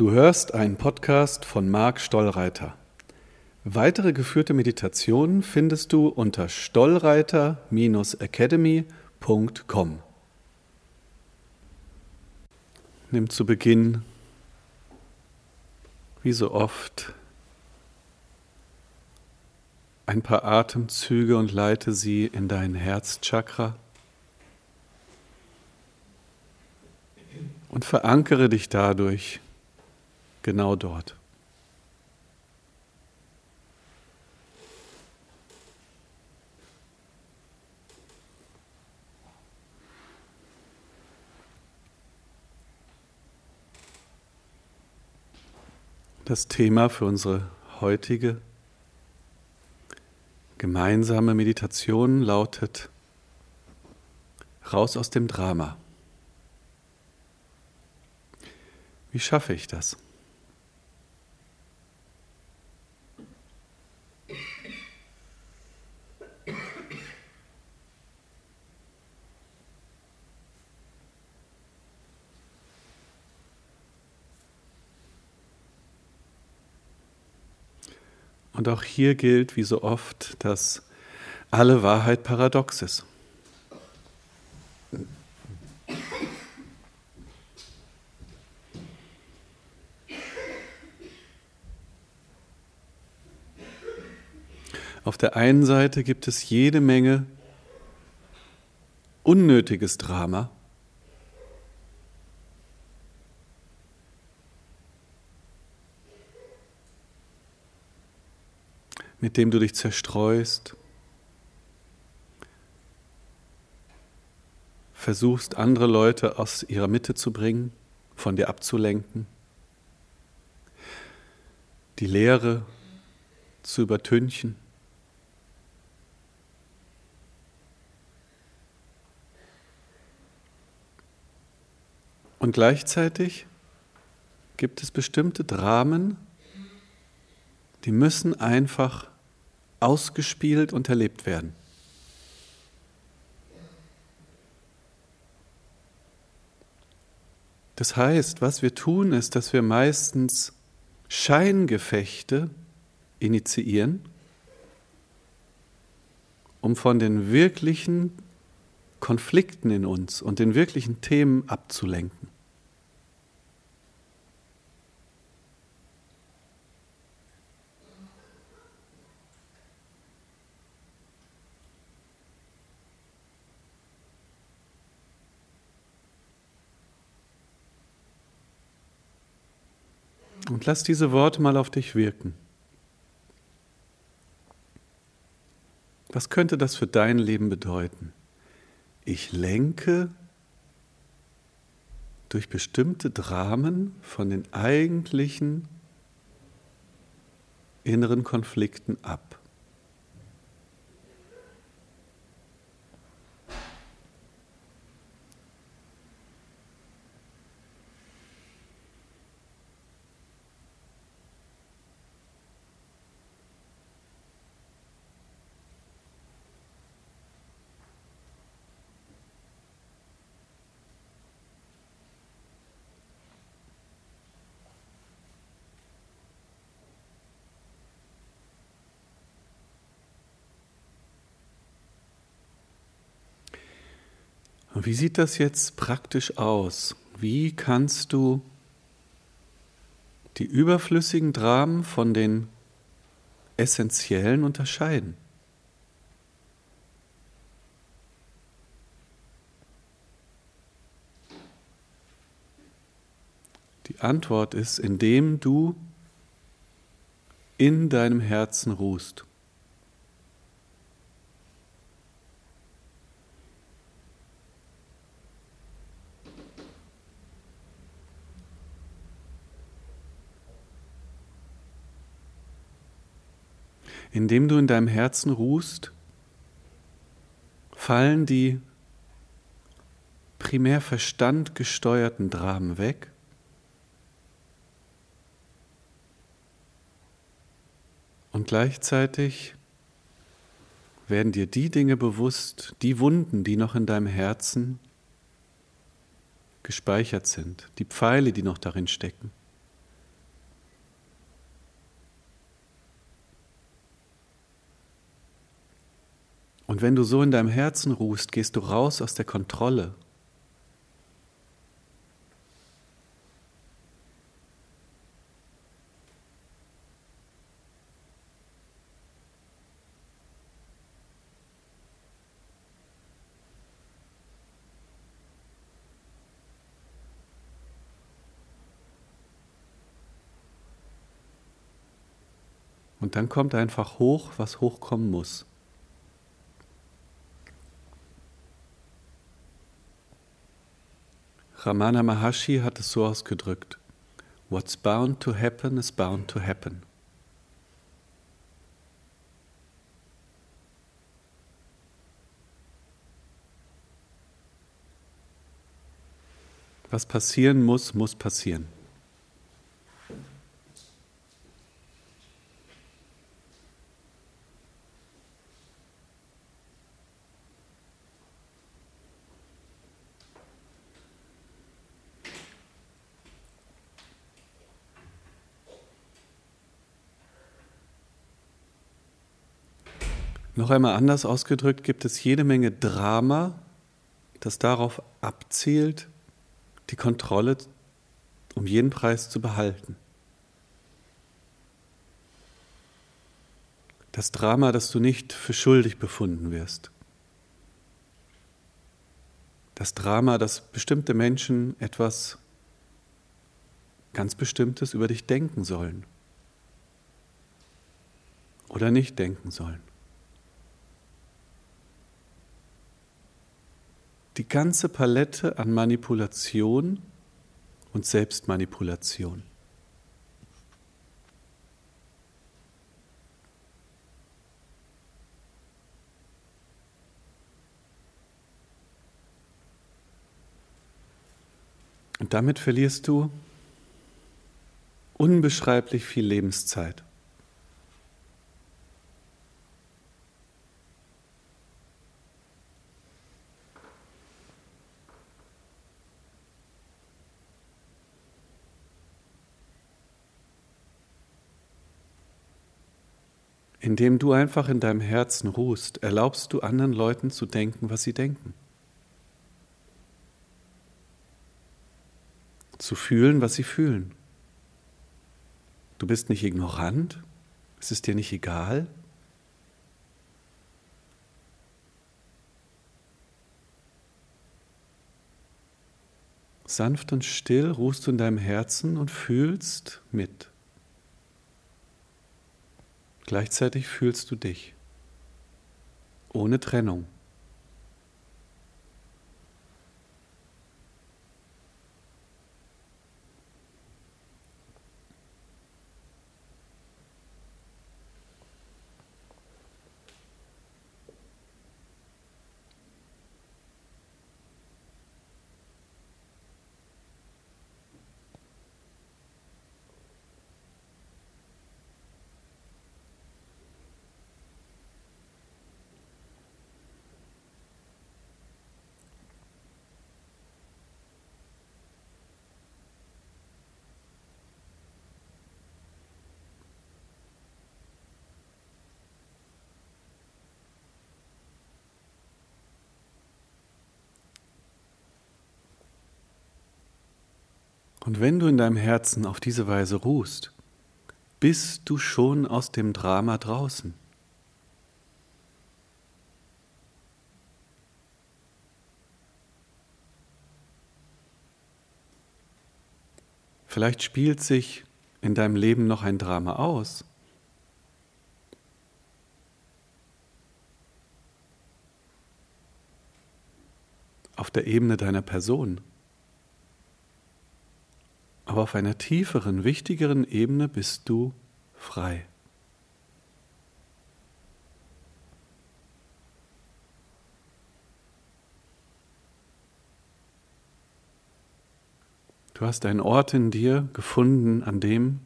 Du hörst einen Podcast von Marc Stollreiter. Weitere geführte Meditationen findest du unter stollreiter-academy.com. Nimm zu Beginn, wie so oft, ein paar Atemzüge und leite sie in dein Herzchakra. Und verankere dich dadurch genau dort. Das Thema für unsere heutige gemeinsame Meditation lautet Raus aus dem Drama. Wie schaffe ich das? Und auch hier gilt, wie so oft, dass alle Wahrheit paradox ist. Auf der einen Seite gibt es jede Menge unnötiges Drama. Mit dem du dich zerstreust, versuchst andere Leute aus ihrer Mitte zu bringen, von dir abzulenken, die Lehre zu übertünchen. Und gleichzeitig gibt es bestimmte Dramen, die müssen einfach ausgespielt und erlebt werden. Das heißt, was wir tun, ist, dass wir meistens Scheingefechte initiieren, um von den wirklichen Konflikten in uns und den wirklichen Themen abzulenken. Und lass diese Worte mal auf dich wirken. Was könnte das für dein Leben bedeuten? Ich lenke durch bestimmte Dramen von den eigentlichen inneren Konflikten ab. Wie sieht das jetzt praktisch aus? Wie kannst du die überflüssigen Dramen von den essentiellen unterscheiden? Die Antwort ist, indem du in deinem Herzen ruhst. Indem du in deinem Herzen ruhst, fallen die primär verstandgesteuerten Dramen weg. Und gleichzeitig werden dir die Dinge bewusst, die Wunden, die noch in deinem Herzen gespeichert sind, die Pfeile, die noch darin stecken, Und wenn du so in deinem Herzen ruhst, gehst du raus aus der Kontrolle. Und dann kommt einfach hoch, was hochkommen muss. Ramana Maharshi hat es so ausgedrückt: What's bound to happen is bound to happen. Was passieren muss, muss passieren. Noch einmal anders ausgedrückt gibt es jede Menge Drama, das darauf abzielt, die Kontrolle um jeden Preis zu behalten. Das Drama, dass du nicht für schuldig befunden wirst. Das Drama, dass bestimmte Menschen etwas ganz Bestimmtes über dich denken sollen oder nicht denken sollen. Die ganze Palette an Manipulation und Selbstmanipulation. Und damit verlierst du unbeschreiblich viel Lebenszeit. Indem du einfach in deinem Herzen ruhst, erlaubst du anderen Leuten zu denken, was sie denken. Zu fühlen, was sie fühlen. Du bist nicht ignorant, es ist dir nicht egal. Sanft und still ruhst du in deinem Herzen und fühlst mit. Gleichzeitig fühlst du dich ohne Trennung. Und wenn du in deinem Herzen auf diese Weise ruhst, bist du schon aus dem Drama draußen. Vielleicht spielt sich in deinem Leben noch ein Drama aus. Auf der Ebene deiner Person. Aber auf einer tieferen, wichtigeren Ebene bist du frei. Du hast einen Ort in dir gefunden, an dem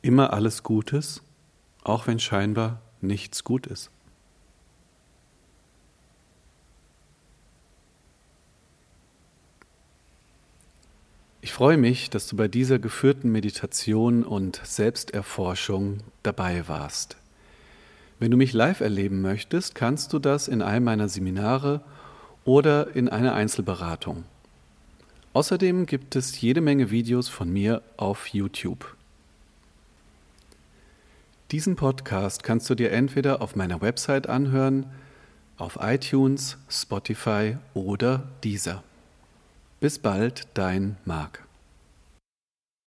immer alles gut ist, auch wenn scheinbar nichts gut ist. Freue mich, dass du bei dieser geführten Meditation und Selbsterforschung dabei warst. Wenn du mich live erleben möchtest, kannst du das in einem meiner Seminare oder in einer Einzelberatung. Außerdem gibt es jede Menge Videos von mir auf YouTube. Diesen Podcast kannst du dir entweder auf meiner Website anhören, auf iTunes, Spotify oder Deezer. Bis bald, dein Marc.